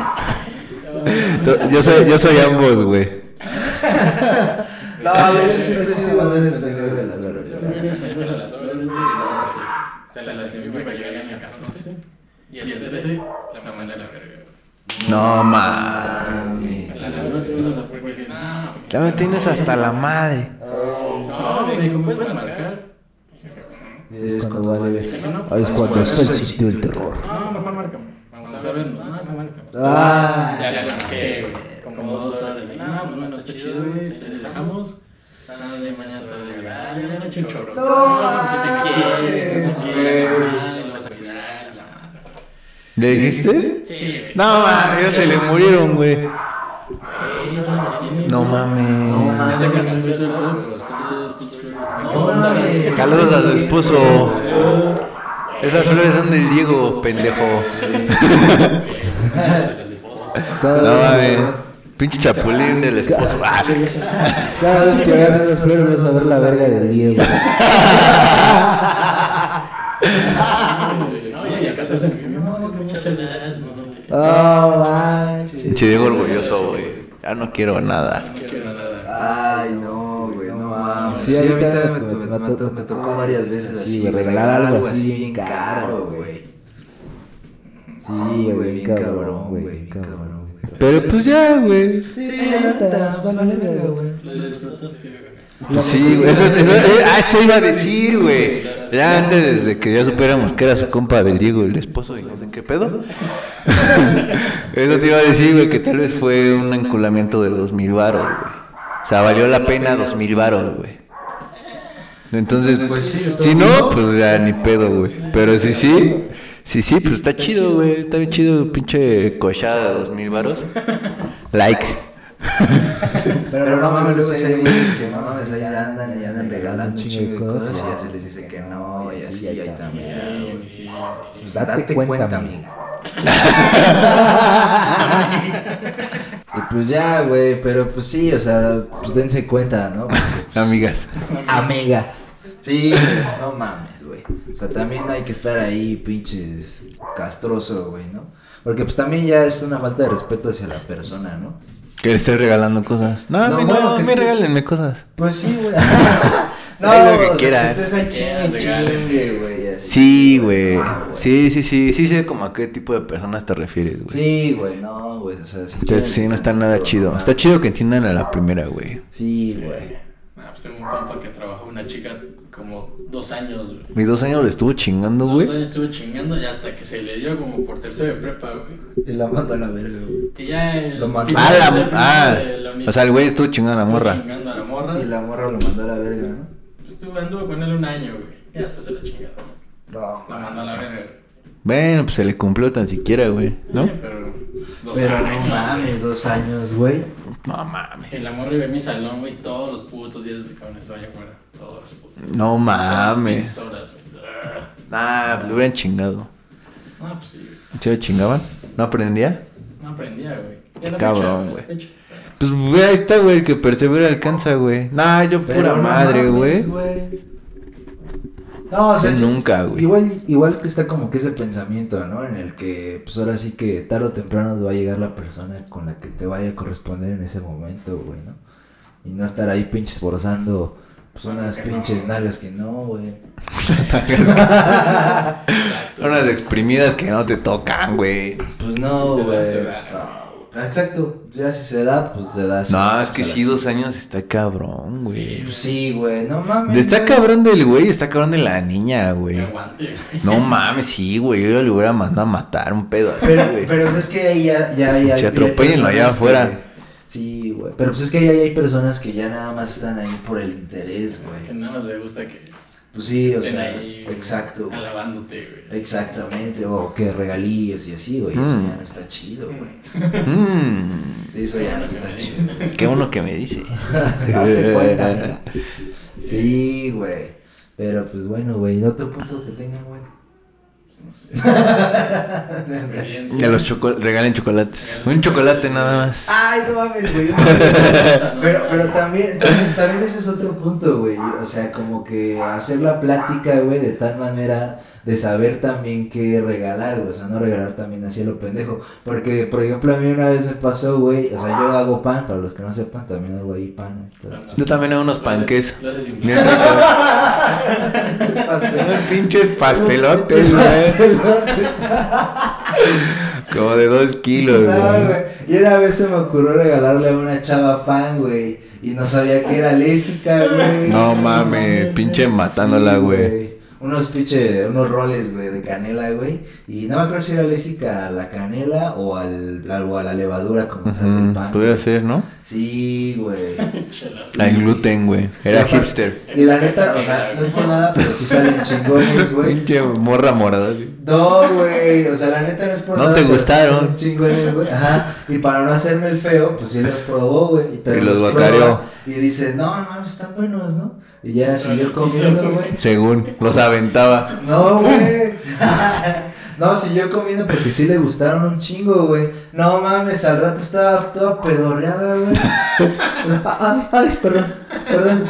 Yo soy, yo soy ambos, güey. No, güey, siempre he sido más del pendejo de las flores. Se las para llegar a mi casa. Y el 13 la mandé a la verga. No mames. Ya me tienes hasta la madre. No, me dijo, ¿me puedes marcar? Es cuando vale. Ahí es cuando se sintió el terror. No, mejor márcame. Vamos a. No, no, márcame. Ah, Ya le marqué, güey. Como dos horas. de, No, pues bueno, está chido, güey. Ah, de mañana te voy a llegar. Ah, ya le he hecho un chorro. No, si se quiere. Ah, lo vas a cuidar. la madre. ¿Le dijiste? Sí, güey. No mames, ya se le murieron, güey. Tú- No mames. Saludos a su esposo. Esas flores son del Diego, pendejo. cada No vez mames. que, Pinche chapulín del esposo. Cada vez que veas esas flores vas a ver la verga del Diego. *laughs* Oh. Pinche Diego orgulloso, güey. Ya no quiero nada. no quiero nada. Ay, no, güey, no mames. Sí, ahorita me, me- me- me- me tocó varias veces así, güey, regalar algo así bien caro, güey. Sí, güey, bien cabrón, güey, bien cabrón, güey. Pero pues ya, güey. Sí, verga, güey. Lo disfrutaste, güey. Pues sí, güey. Eso, eso, eh, ah, eso iba a decir, güey. Ya antes de que ya supiéramos que era su compa del Diego, el esposo, y no sé qué pedo. *laughs* eso te iba a decir, güey, que tal vez fue un enculamiento de dos mil varos, güey. O sea, valió la pena dos mil varos, güey. Entonces, si no, pues ya ni pedo, güey. Pero si sí, si sí, pues está chido, güey. Está bien chido, pinche cochada de dos mil varos. Like. *laughs* Pero no mames, luego hay güeyes que mames ahí andan y andan regalando un chingo de cosas y ya se les dice que no, y así hay también. Sí, sí, sí, sí, sí. Date cuenta, amiga. *laughs* Y pues ya, güey, pero pues sí, o sea, pues dense cuenta, ¿no? *laughs* Amigas. Amiga. Sí, pues no mames, güey. O sea, también hay que estar ahí, pinches, castroso, güey, ¿no? Porque pues también ya es una falta de respeto hacia la persona, ¿no? Que le estés regalando cosas. No, No, bueno, no, que mí estés- regálenme cosas. Pues sí, güey. *laughs* Hagan lo que o sea, quieran. que estés ahí chingue, chingue, güey. Sí, güey. Ah, güey. Sí, sí, sí. Sí sé como a qué tipo de personas te refieres, güey. Sí, güey, no, güey, o sea, si sí, no está nada chido. Está chido que entiendan a la primera, güey. Sí, güey. Ah, pues tengo un compa que trabajó una chica como dos años, güey. Mis dos años le estuvo chingando, Dos güey. años estuve chingando y hasta que se le dio como por tercero de prepa, güey. Y la mando a la verga, güey. Y ya Lo mandó. de la, ah, la o sea, el güey estuvo chingando a la estuvo morra. chingando a la morra. Y la morra lo mandó a la verga, ¿no? Pues estuve, anduvo con él un año, güey. Y después se la chingada. No, La mandó a la verga, güey. Bueno, pues se le cumplió tan siquiera, güey. ¿no? Sí, pero dos Pero no años, mames, güey. dos años, güey. No mames. Y la morra iba a mi salón, güey, todos los putos días de cabrón estaba allá afuera. Todos los putos. No mames. Diez horas, güey. Nah, pues le hubieran chingado. No, pues sí, güey. ¿Se lo chingaban? ¿No aprendía? No aprendía, güey. Cabrón, fecha, güey. Pues güey, ahí está, güey, el que persevera alcanza, güey. Nah, yo Pero pura no madre, mames, güey. No, o sea, nunca, güey. Igual, igual que está como que ese pensamiento, ¿no? En el que, pues ahora sí que tarde o temprano va a llegar la persona con la que te vaya a corresponder en ese momento, güey, ¿no? Y no estar ahí pinches forzando, pues unas Que no. pinches nalgas que no, güey. *laughs* Unas exprimidas que no te tocan, güey. Pues no, güey. pues no. Exacto, ya si se da, pues se da. No, es que sí dos años está cabrón, güey. Pues sí, güey, no mames. Está cabrón del güey, está cabrón de la niña, Que güey. aguante, güey. No mames, sí, güey. Yo le hubiera mandado a matar un pedo así, Pero, güey. pero pues es que ahí ya, ya, ya Se hay atropéllenlo allá afuera. que- Sí, güey. Pero pues es que ahí hay personas que ya nada más están ahí por el interés, Que güey. nada más le gusta que Pues sí, o estén sea, ahí. exacto. güey. Alabándote, güey. Exactamente, o que regalíos y así, güey. Eso Mm. ya no está chido, güey. Mmm, Sí, eso ya no está chido. qué bueno que me dice. *laughs* Date cuenta. *laughs* Sí, güey. Pero pues bueno, güey. ¿El otro punto que tengan, güey? No sé. De los choco regalen chocolates. Un chocolate nada más. Ay, no mames, güey. *laughs* Pero, pero también, también, también ese es otro punto, güey. O sea, como que hacer la plática, güey, de tal manera de saber también qué regalar, güey. O sea, no regalar también así a lo pendejo. Porque, por ejemplo, a mí una vez me pasó, güey. O sea, yo hago pan, para los que no sepan, también hago ahí pan. Yo también hago unos panques. Pinches pastelotes, güey. Pastelote. Como de dos kilos, güey. Y una vez se me ocurrió regalarle a una chava pan, güey. Y no sabía que era alérgica, güey. No mames, pinche matándola, Sí, güey. Unos pinche, unos roles, güey, de canela, güey. Y no me acuerdo si era alérgica a la canela o, al, o a la levadura como tal del Ujú, pan. Ser, ¿no? Sí, güey. Al gluten, güey. Era Y hipster. Y la neta, o sea, no es por nada, pero sí salen *laughs* chingones, güey. Pinche morra morada. No, güey, o sea, la neta no es por No nada. te pero gustaron. chingones, güey. Ajá. Y para no hacerme el feo, pues sí los probó, güey. Y los guacareó. Y dice, no, no, están buenos, ¿no? Y ya siguió comiendo, güey. Según, los aventaba. No, güey. *laughs* No, siguió comiendo porque sí le gustaron un chingo, güey. No mames, al rato estaba toda pedorreada, güey. Ay, *laughs* ay, perdón, perdón.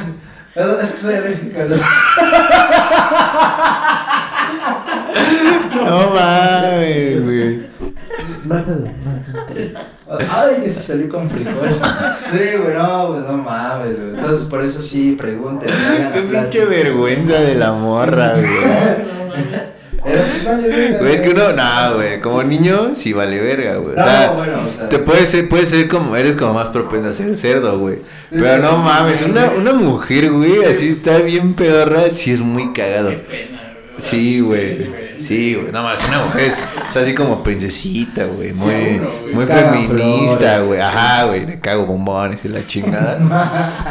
Perdón, es que soy alérgica. ¿no? *laughs* No mames, güey. No hay pedo, no hay pedo. Ay, que se salió con frijol. Sí, güey, no, güey, no mames, güey. Entonces, por eso sí, pregunten. Qué pinche vergüenza de la morra, *laughs* güey. Pero pues vale, verga. Güey, es que uno, no, güey, como niño, sí vale verga, güey. O No, sea, bueno, o sea. te puede ser, puede ser como, eres como más propenso a ser cerdo, güey. Pero no mames, una, una mujer, güey, así está bien pedorra, sí es muy cagado. Qué pena, güey. Sí, güey. Sí, güey. Nada más, una mujer es, es así como princesita, güey. Muy, Seguro, güey. muy Caga feminista, güey. Ajá, güey. Te cago bombones y la chingada.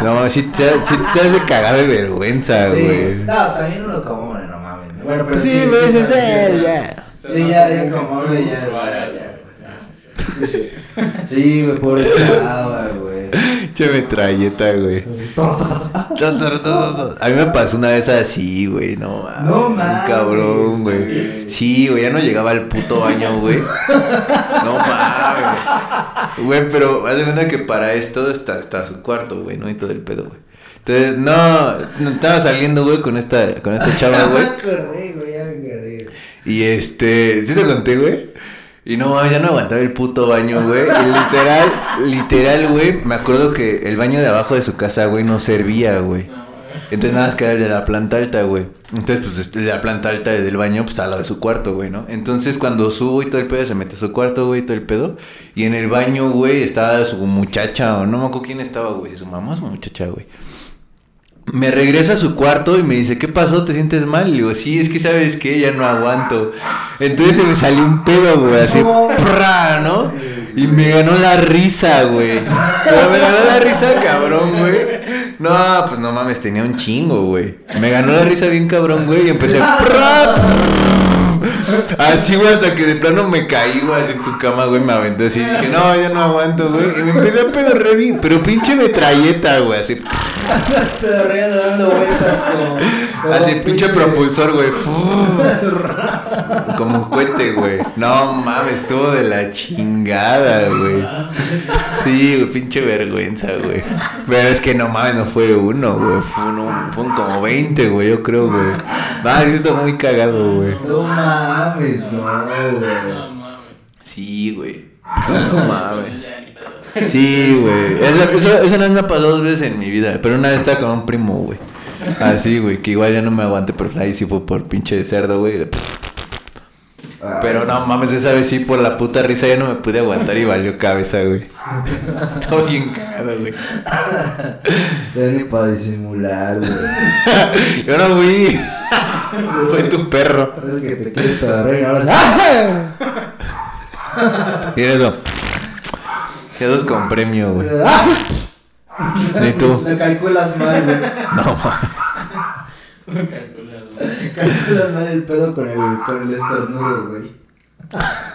No, sí te, sí te hace cagar de vergüenza, Sí, güey. no, también uno como hombre, no mames. Bueno, pero Pues sí, sí, me sí, sí, eh, sí. ya. Sí, ya, ya como hombre, ya. Sí, güey, pobre chava, güey. Che metralleta, güey. A mí me pasó una vez así, güey. No mames. No un mames, Cabrón, güey. güey. Sí, güey. Ya no llegaba al puto baño, güey. No mames. Güey, pero haz de cuenta que para esto está, está su cuarto, güey, ¿no? Y todo el pedo, güey. Entonces, no, no estaba saliendo, güey, con esta, con esta chava, Ya *laughs* me güey. acordé, güey, ya me acordé. Y este, ¿sí te conté, güey? Y no mames, ya no aguantaba el puto baño, güey. Literal, literal, güey. Me acuerdo que el baño de abajo de su casa, güey, no servía, güey. Entonces nada más queda el de la planta alta, güey. Entonces, pues este, el de la planta alta del baño, pues al lado de su cuarto, güey, ¿no? Entonces cuando subo y todo el pedo, se mete a su cuarto, güey, todo el pedo. Y en el baño, güey, estaba su muchacha, o no me acuerdo quién estaba, güey. Su mamá su muchacha, güey. Me regreso a su cuarto y me dice, ¿qué pasó? ¿Te sientes mal? Le digo, sí, es que sabes que ya no aguanto. Entonces se me salió un pedo, güey, así, No. ¿no? Y me ganó la risa, güey. Pero me ganó la risa, cabrón, güey. No, pues no mames, tenía un chingo, güey. Me ganó la risa bien cabrón, güey, y empecé, ¡prra! Así, güey, hasta que de plano me caí, güey, así en su cama, güey, me aventé así. Dije, no, ya no aguanto, güey. Y me empecé a pedorrear bien, pero pinche metralleta, güey, así. Re dando vueltas como. Así, pinche propulsor, güey. Como un cohete, güey. No mames, estuvo de la chingada, güey. Sí, güey, pinche vergüenza, güey. Pero es que no mames, no fue uno, güey. Fue uno, fueron como 20, güey, yo creo, güey. Ah, sí, está muy cagado, güey. No mames, no, No güey. mames. Sí, güey. No mames. Sí, güey. Eso, eso, eso no me *laughs* pasado dos veces en mi vida. Pero una vez estaba con un primo, güey. Así, güey, que igual ya no me aguante, pero pues ahí sí fue por pinche cerdo, güey. Pero no mames, esa vez sí por la puta risa ya no me pude aguantar y valió cabeza, güey. *laughs* Todo bien cagado, güey. Ya ni para disimular, güey. *laughs* Yo no fui. Fue tu perro. Es el que te quieres pedorrear y ahora ¡Ah! *laughs* Y eso. Quedos con premio, güey. Ni tú. Se calculas mal, güey. No mames. Calculas mal el pedo con el, con el estornudo, güey.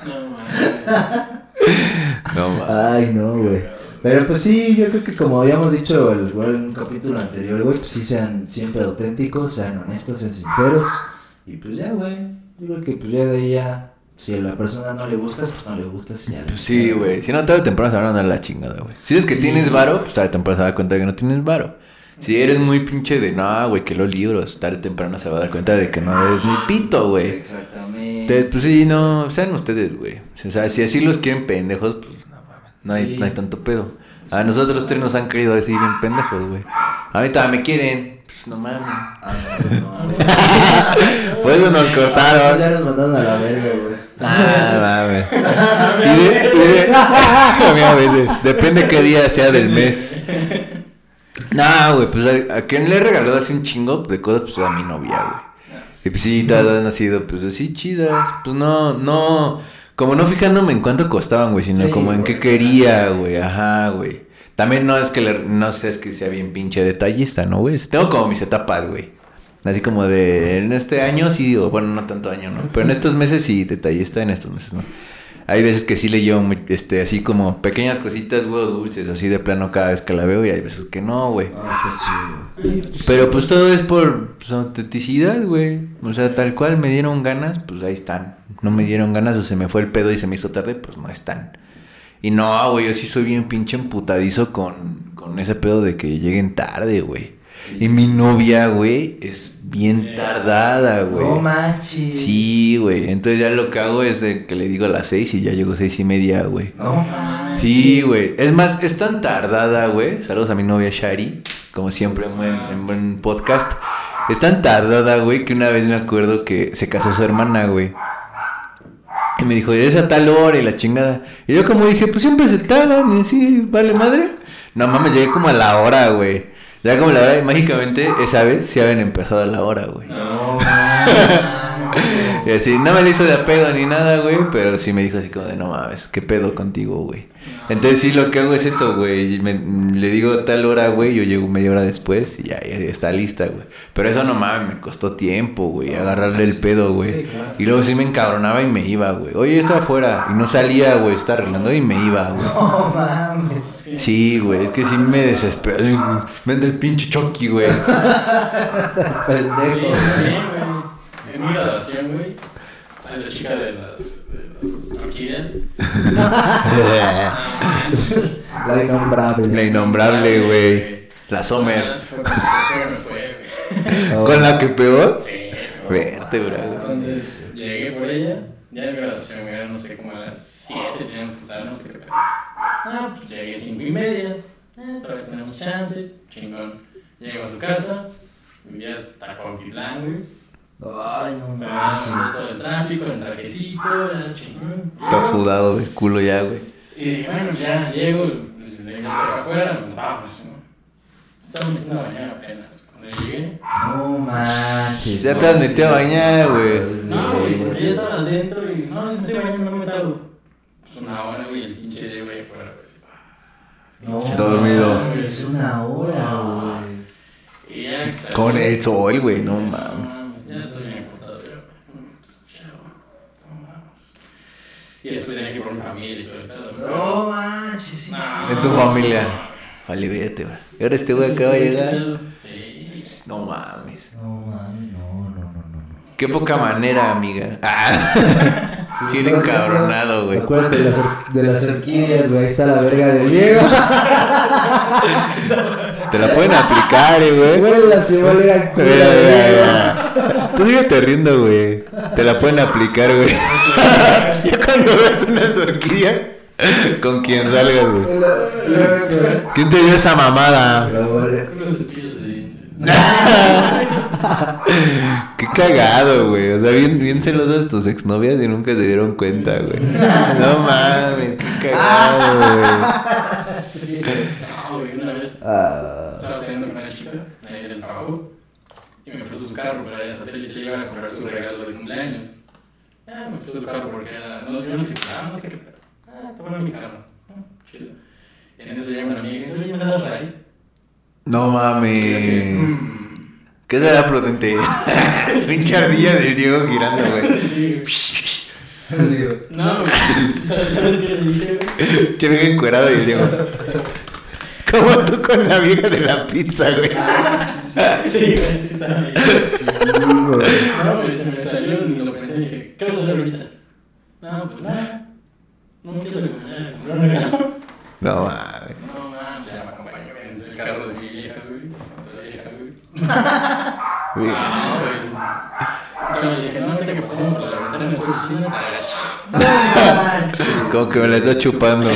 No mames. No mames. Ay, no, güey. Pero pues sí, yo creo que como habíamos dicho el, igual en un capítulo anterior, güey, pues sí sean siempre auténticos, sean honestos, sean sinceros. Y pues ya, güey. Yo creo que pues ya de ahí ya, si a la persona no le gustas, pues no le gustas y ya. Pues sí, güey. Si no, tarde o temprano se van a dar la chingada, güey. Si es que Sí. tienes varo, pues tarde o temprano se va a dar cuenta de que no tienes varo. Si eres muy pinche de, no, güey, que los libros, tarde o temprano se va a dar cuenta de que no eres ni pito, güey. Exactamente. Entonces, pues sí, no, sean ustedes, güey. O sea, si así los quieren pendejos, pues no mames, no hay, Sí. no hay tanto pedo. A nosotros tres nos han querido decir bien pendejos, güey. A mí todavía me quieren. Pues no mames. Ah, no, no. *laughs* Por eso nos cortaron. Ya nos mandaron a la verga, güey. Ah, mames. *laughs* A mí a veces. Depende qué día sea del mes. No, güey, pues a, a quien le he regalado así un chingo de cosas, pues a mi novia, güey. Y pues sí, todas han sido, pues así chidas. Pues no, no. Como no fijándome en cuánto costaban, güey, sino Sí, como en güey. qué quería, güey. Ajá, güey. También no es que le, no sé, es que sea bien pinche detallista, ¿no, güey? Tengo como mis etapas, güey. Así como de, en este año sí, o bueno, no tanto año, ¿no? Pero en estos meses sí, detallista, en estos meses, ¿no? Hay veces que sí le llevo, muy- este, así como pequeñas cositas, güey, dulces, así de plano cada vez que la veo y hay veces que no, güey. Ah, está chido. Pero pues todo es por pues, autenticidad, güey. O sea, tal cual me dieron ganas, pues ahí están. No me dieron ganas o se me fue el pedo y se me hizo tarde, pues no están. Y no, güey, yo sí soy bien pinche emputadizo con, con ese pedo de que lleguen tarde, güey. Y mi novia, güey, es bien tardada, güey. No manches. Sí, güey. Entonces ya lo que hago es de que le digo a las seis y ya llego seis y media, güey. No manches. Sí, güey. Es más, es tan tardada, güey. Saludos a mi novia Shari, como siempre en buen, en buen podcast. Es tan tardada, güey, que una vez me acuerdo que se casó su hermana, güey. Y me dijo, es a tal hora y la chingada. Y yo como dije, pues siempre se tardan y así, vale madre. No mames, llegué como a la hora, güey. Ya como la hora, y mágicamente, esa vez sí habían empezado a la hora, güey. No. *laughs* Y así, no me le hizo de a pedo ni nada, güey, pero sí me dijo así como de, no mames, ¿qué pedo contigo, güey? Entonces sí, lo que hago es eso, güey, y me- le digo tal hora, güey, yo llego media hora después y ya, ya está lista, güey. Pero eso no mames, me costó tiempo, güey, agarrarle el pedo, güey. Sí, claro. Y luego sí me encabronaba y me iba, güey. Oye, estaba afuera y no salía, güey, estaba arreglando y me iba, güey. No mames. Sí, güey, es que sí me desespero. Ay, Vende el pinche Chucky, güey. *laughs* Sí, Pendejo. En mi graduación, güey, esa chica de las, de las orquídeas. *laughs* La innombrable. La innombrable, güey. La Sommer. ¿Con la que peor? Sí. Vértebra, güey. Entonces llegué por ella, ya en mi graduación, güey, era no sé, como a las 7 teníamos que estar, no sé qué pedo. Ah, pues llegué 5 y media, eh, todavía tenemos chance, chingón. Llego a su casa, vivía Tacuautitlán, güey. Ay, no manches. todo el tráfico, en trajecito, era chingón. Todo sudado del culo ya, güey. Y bueno, ya llego, pues, ya estoy acá afuera, vamos, ¿no? Estaba metiendo a bañar apenas. Cuando llegué, No manches. Ya te has metido a bañar, güey. No, güey, porque ya estaba adentro y no, me estoy bañando, no me tardo. Pues una hora, güey, el pinche de güey afuera, pues. No, Dormido. Es una hora, güey. Con el sol, güey, no No mames. mames, ya estoy bien cortado yo. Pues, chao, no vamos. Y después tenía que ir por mi familia y todo el pedo. No manches. sí, No. En tu familia. Vale, vete, güey. Y ahora este güey acaba de llegar. Sí. No mames. No mames, no, no, no, no. Qué poca manera, amiga. *laughs* Ah. Bien encabronado, güey. Acuérdate de las, de las orquídeas, güey. Ahí está la verga del Diego. *laughs* Te la pueden aplicar, eh, güey. Güey, la se va a oler a culo Mira, del mira, Diego. mira. Tú síguete riendo, güey. Te la pueden aplicar, güey. *laughs* ya cuando ves una orquídea, con quien salgas, güey. ¿Quién te dio esa mamada? Qué cagado, güey. O sea, bien, bien celosas tus exnovias y nunca se dieron cuenta, güey. No mames, qué cagado, güey. No, güey, una vez Ah, estaba saliendo con una chica ahí del trabajo y me prestó su carro para ir a satélite y iban a comprar su regalo de cumpleaños. Ah, me prestó su carro porque era. No, yo no sé, no sé qué. pedo. Ah, te pongo mi carro. Ah, chido. Y en eso llega una amiga y dice, oye, ¿me das ahí? No yo mames. "Mm". ¿Qué será prudente? *laughs* Pinche ardilla del Diego girando, güey. Sí, No, güey. ¿Sabes qué le dije, güey? Che, venga encuerado y el Diego. Como tú con la vieja de la pizza, güey. Sí, güey, sí, estaba güey. No, güey, se me salió y lo pensé y dije, ¿qué vas a hacer ahorita? No, pues nada. No regalo. Mames. No, man, ya me acompañó en el carro de mi vieja, güey. Vieja, güey. No, güey. Entonces le dije, no, ahorita que pasamos por la ventana de su oficina, te No manches. Como que me la estás chupando. No,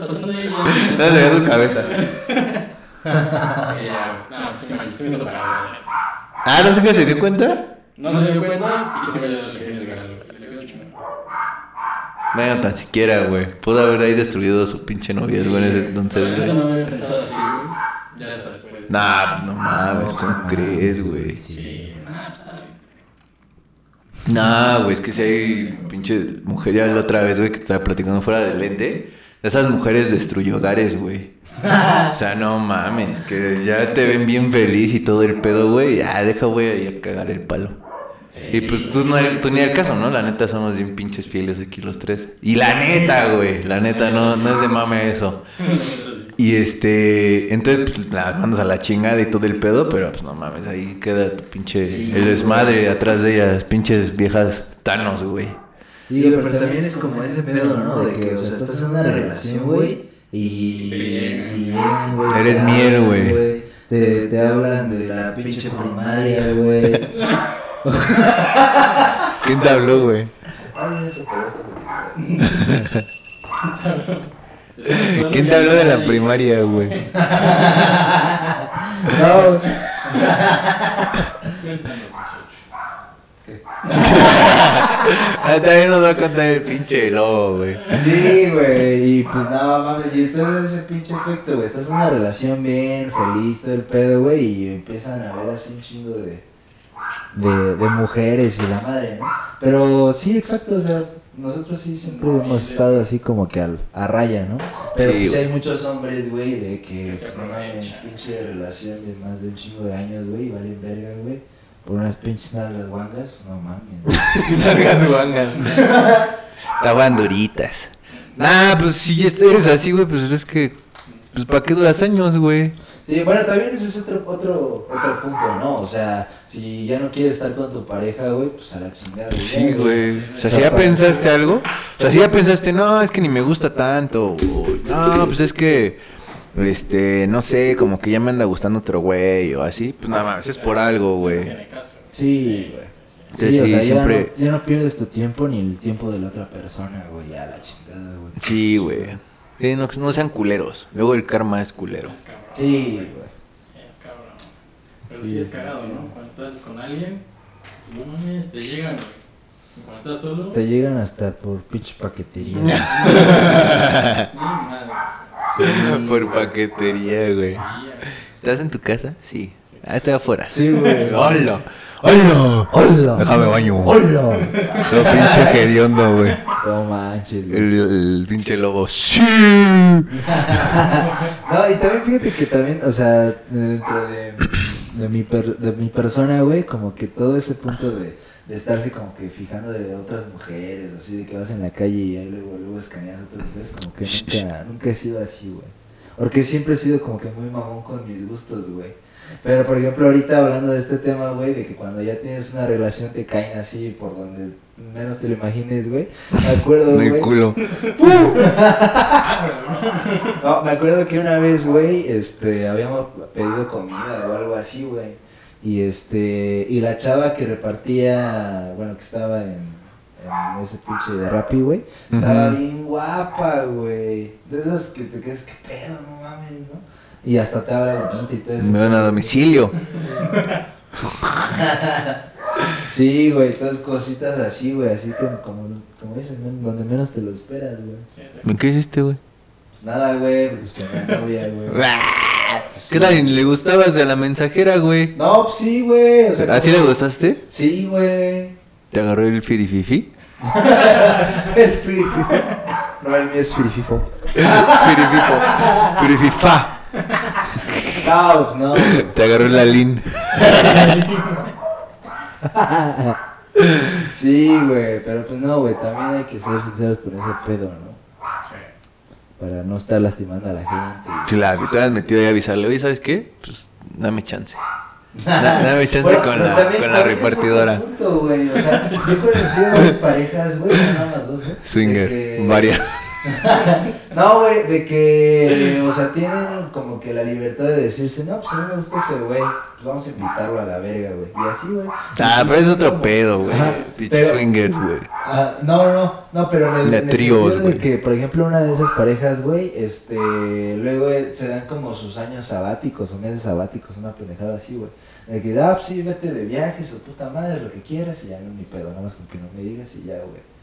pasando ahí. No, le tu cabeza. No, pues sí me, hizo. Ah, ¿no sé qué se dio cuenta? No se dio cuenta y sí se me dio el genio de regalo, güey. Le dio chingón. Bueno, tan siquiera, güey. Pudo haber ahí destruido su pinche noviazgo en ese entonces, güey. no había pensado así, güey. Ya hasta después. Nah, pues no mames, ¿cómo no crees, güey? Sí. Sí, nah, está bien. Nah, güey, es que si hay pinche mujer, ya la otra vez, güey, que te estaba platicando fuera del lente. Esas mujeres destruyo hogares, güey. O sea, no mames, que ya te ven bien feliz y todo el pedo, güey. Ya, deja, güey, ahí a cagar el palo. Y pues tú, no, tú ni al caso, ¿no? La neta somos bien pinches fieles aquí los tres. Y la neta, güey, la neta, no, no es de mame eso. *laughs* Y este, entonces pues, la mandas a la chingada y todo el pedo, pero pues no mames, ahí queda tu pinche, Sí, el desmadre atrás de ellas, pinches viejas tanos, güey. Sí, pero también es como ese pedo, ¿no? De que, o sea, estás en una relación, güey, y, y güey. Eres miel, güey. Te, te hablan de la pinche primaria, güey. *laughs* ¿Quién te habló, güey? ¿Quién te habló de la primaria, güey? No. Ah, también nos va a contar el pinche lobo, güey. Sí, güey, y pues nada mames, y todo ese pinche efecto, güey. Estás en una relación bien feliz, todo el pedo, güey, y empiezan a ver así un chingo de, de, de mujeres y la madre, ¿no? Pero sí, exacto, o sea, nosotros sí siempre hemos estado así como que al, a raya, ¿no? Pero Sí, pues hay muchos hombres, güey, de que, pues, no mames, pinche relación de más de un chingo de años, güey, y valen verga, güey. Por unas pinches nalgas guangas, pues no mames. Largas *laughs* guangas. Estaban duritas. Nah, pues si ya eres así, güey, pues es que. Pues para qué duras años, güey. Sí, bueno, también ese es otro, otro, otro punto, ¿no? O sea, si ya no quieres estar con tu pareja, güey, pues a la chingada. Sí, güey. O sea, si ya pensaste algo, o sea, si ya pensaste, no, es que ni me gusta tanto, o no, pues es que, este, no sé, como que ya me anda gustando otro güey, o así, pues nada más, es por algo, güey. Sí, güey. Sí, Sí, o sí, sea, siempre- ya, no, ya no pierdes tu tiempo ni el tiempo de la otra persona, güey, ya a la chingada, güey. Sí, güey. Sí, no, no sean culeros. Luego el karma es culero. Es. Sí, güey. Es cabrón. Pero Sí, sí, es es cagado, ¿no? Cuando estás con alguien, pues no mames, te llegan, güey. Cuando estás solo, Te llegan hasta por pinche paquetería. *laughs* *laughs* ni madre. Por paquetería, güey. ¿Estás en tu casa? Sí. Ah, estoy afuera. Sí, güey. *laughs* ¡Hola! ¡Hola! ¡Hola! Déjame baño. ¡Hola! Lo pinche hediondo, güey. No manches, güey. El, el pinche lobo. ¡Sí! *laughs* No, y también fíjate que también, o sea, dentro de, de, mi, per- de mi persona, güey, como que todo ese punto de, de estarse como que fijando de otras mujeres, o así, de que vas en la calle y ahí luego, luego escaneas a otras mujeres, como que nunca, nunca he sido así, güey. Porque siempre he sido como que muy mamón con mis gustos, güey. Pero, por ejemplo, ahorita hablando de este tema, güey, de que cuando ya tienes una relación te caen así por donde menos te lo imagines, güey. Me acuerdo, güey. culo. *laughs* No, me acuerdo que una vez, güey, este, habíamos pedido comida o algo así, güey. Y este, y la chava que repartía, bueno, que estaba en, en ese pinche de Rappi, güey, estaba bien guapa, güey. De esas que te quedas, qué pedo, no mames, ¿no? Y hasta te habla bonito y todo eso. Me van a domicilio. *laughs* Sí, güey, todas cositas así, güey, así que como, como dicen, donde menos te lo esperas, güey. ¿Qué hiciste, güey? Pues nada, güey, pues tenía novia, güey. *laughs* ¿Qué tal? ¿Le gustabas a la mensajera, güey? No, pues sí, güey. O sea, ¿Así le gustaste? Sí, güey. ¿Te agarró el firififi? *laughs* El firififo. No, el mío es firififo. Firififo. Firififa. *laughs* No, pues no. Te agarró la *laughs* lin. Sí, güey, pero pues no, güey, también hay que ser sinceros con ese pedo, ¿no? Sí. Para no estar lastimando a la gente. Claro, te has metido ahí a avisarle. Oye, ¿sabes qué? Pues dame chance. Da- dame chance Bueno, con, la, también- con la repartidora. punto, güey. O sea, yo he conocido varias parejas, güey, nada más dos, güey. Swinger, que- varias. *laughs* no, güey, de que, o sea, tienen como que la libertad de decirse, no, pues a mí me gusta ese güey, pues vamos a invitarlo a la verga, güey. Y así, güey. Ah, pero es otro como- pedo, güey. Pero- swingers, güey. Ah, no, no, no, pero en el, De en el tríos, de güey. que, por ejemplo, una de esas parejas, güey, este, luego se dan como sus años sabáticos o meses sabáticos, una pendejada así, güey. De que, ah, pues sí, vete de viaje, su puta madre, lo que quieras, y ya no, ni pedo, nada más con que no me digas y ya, güey.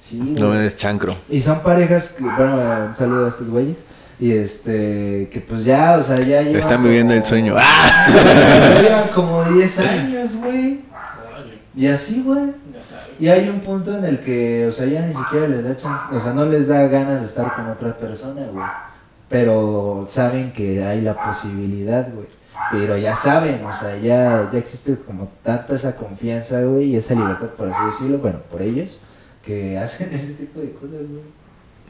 Sí, güey. No me des chancro. Y son parejas que, bueno, un saludo a estos güeyes. Y este, que pues ya, o sea, ya llevan Están viviendo como- el sueño. *laughs* ¡Ah! Ya llevan como 10 años, güey. Y así, güey. Y hay un punto en el que, o sea, ya ni siquiera les da chance, o sea, no les da ganas de estar con otra persona, güey. Pero saben que hay la posibilidad, güey. Pero ya saben, o sea, ya, ya existe como tanta esa confianza, güey, y esa libertad, por así decirlo, bueno, por ellos, que hacen *laughs* ese tipo de cosas, güey.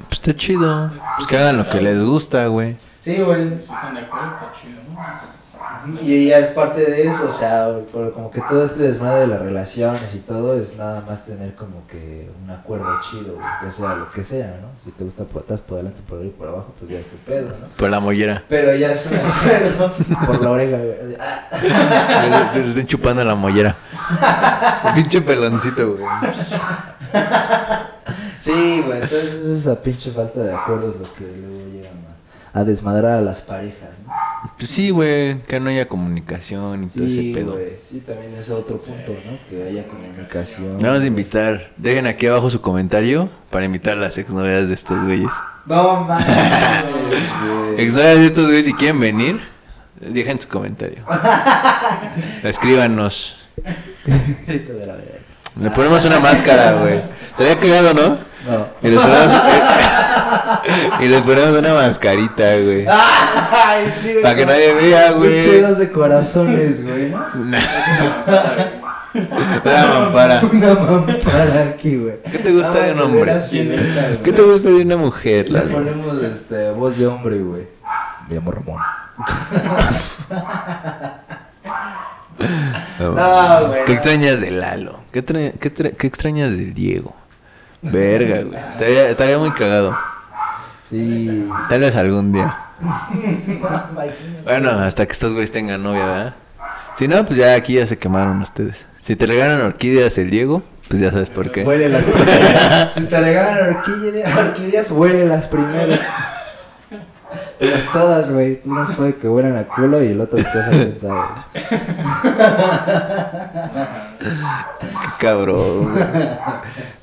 Pues está chido. Pues que hagan lo que les gusta, güey. Sí, güey. Si están de acuerdo, está chido, ¿no? Y ella es parte de eso, o sea, como que todo este desmadre de las relaciones y todo es nada más tener como que un acuerdo chido, güey, ya sea lo que sea, ¿no? Si te gusta por atrás, por adelante, por arriba y por abajo, pues ya es tu pedo, ¿no? Por la mollera. Pero ya es un *laughs* acuerdo por la oreja, güey. Ah, Te estén chupando la mollera. *laughs* Pinche peloncito, güey. *laughs* Sí, güey, entonces es esa pinche falta de acuerdos lo que luego llegan a, a desmadrar a las parejas, ¿no? Pues sí, güey. Que no haya comunicación y todo ese pedo. güey, sí, también es otro punto, ¿no? Que haya comunicación. Vamos a invitar. Dejen aquí abajo su comentario para invitar a las exnovias de estos güeyes. No mames, *laughs* güey. Exnovias de estos güeyes, si quieren venir, dejen su comentario. *laughs* Escríbanos. De la. Le ponemos una máscara, güey. Estaría cagado, ¿no? No. Y les ponemos, *laughs* y les ponemos una mascarita, güey. *laughs* Ay, sí, güey. Para que nadie vea, güey. Pinche dos de corazones, güey. Una mampara. *laughs* Una mampara aquí, güey. ¿Qué te gusta de un hombre? ¿Qué te gusta de una mujer, Le ponemos este, voz de hombre, güey. Me llamo Ramón. No, güey, ¿Qué extrañas de Lalo? ¿Qué, tra- qué, tra- qué extrañas del Diego? Verga, güey. Estaría, estaría muy cagado. Sí. Tal vez algún día. Bueno, hasta que estos güeyes tengan novia, ¿verdad? Si no, pues ya aquí ya se quemaron ustedes. Si te regalan orquídeas el Diego, pues ya sabes por qué. Huele las primeras. Si te regalan orquídeas, orquídeas huele las primeras. Todas, güey. Unas puede que huelan a culo y el otro cosa quién sabe. Cabrón. güey.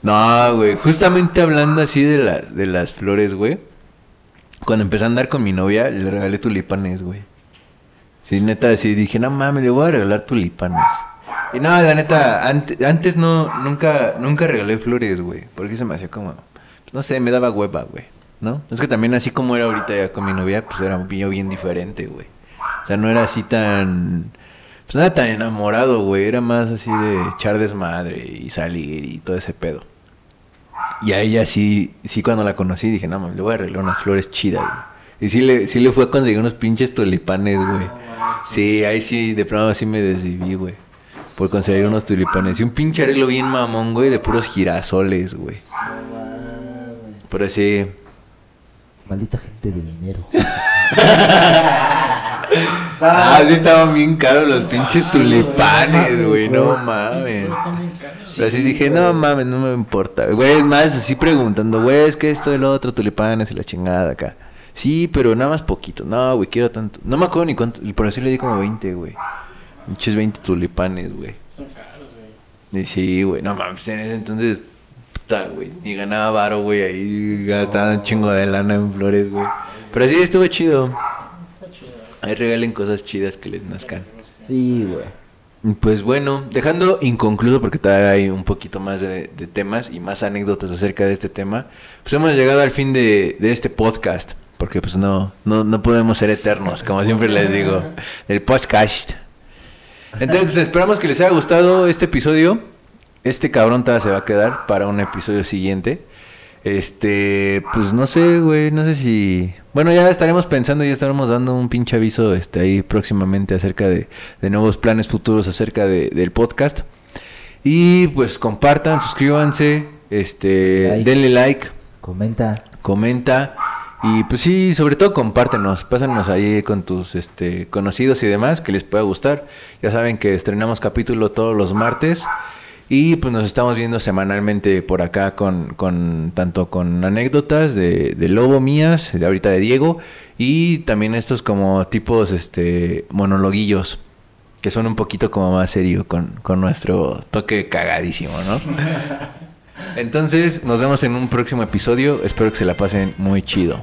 No, güey. Justamente hablando así de, la- de las flores, güey. Cuando empecé a andar con mi novia, le regalé tulipanes, güey. Sí, neta, sí, dije, no mames, le voy a regalar tulipanes. Y no, la neta, ante- antes no, nunca, nunca regalé flores, güey. Porque se me hacía como, no sé, me daba hueva, güey. ¿No? Es que también así como era ahorita ya con mi novia, pues era yo bien diferente, güey. O sea, no era así tan... Pues no era tan enamorado, güey. Era más así de echar desmadre y salir y todo ese pedo. Y a ella sí, sí cuando la conocí dije, no, le voy a arreglar unas flores chidas, güey. Y sí le, sí le fue a conseguir unos pinches tulipanes, güey. Sí, ahí sí, de pronto sí me desviví, güey. Por conseguir unos tulipanes. Y un pinche arreglo bien mamón, güey, de puros girasoles, güey. Pero sí. Maldita gente de dinero. *laughs* Ah, sí estaban bien caros los pinches tulipanes, güey. No mames. Pero así dije, no mames, no me importa. Güey, más, así preguntando, güey, es que esto, el otro, tulipanes y la chingada acá. Sí, pero nada más poquito. No, güey, quiero tanto. No me acuerdo ni cuánto. Por así le di como 20, güey. Pinches 20 tulipanes, güey. Son caros, güey. Sí, güey, no mames, en ese entonces, puta, güey, ni ganaba varo, güey, ahí gastaba un chingo de lana en flores, güey. Pero sí, estuvo chido. Ahí regalen cosas chidas que les nazcan. Sí, güey. Pues bueno, dejando inconcluso porque todavía hay un poquito más de, de temas y más anécdotas acerca de este tema, pues hemos llegado al fin de, de este podcast, porque pues no, no, no podemos ser eternos, como siempre les digo, el podcast. Entonces pues, esperamos que les haya gustado este episodio. Este cabrón todavía se va a quedar para un episodio siguiente. Este, pues no sé, güey, no sé si... Bueno, ya estaremos pensando, ya estaremos dando un pinche aviso este, ahí próximamente acerca de, de nuevos planes futuros acerca de- del podcast. Y pues compartan, suscríbanse, este, Like. denle like, Comenta. comenta. Y pues sí, sobre todo compártenos, pásanos ahí con tus este, conocidos y demás que les pueda gustar. Ya saben que estrenamos capítulo todos los martes. Y pues nos estamos viendo semanalmente por acá con, con tanto con anécdotas de, de Lobo mías, de ahorita de Diego, y también estos como tipos este monologuillos, que son un poquito como más serio con, con nuestro toque cagadísimo, ¿no? *laughs* Entonces, nos vemos en un próximo episodio. Espero que se la pasen muy chido.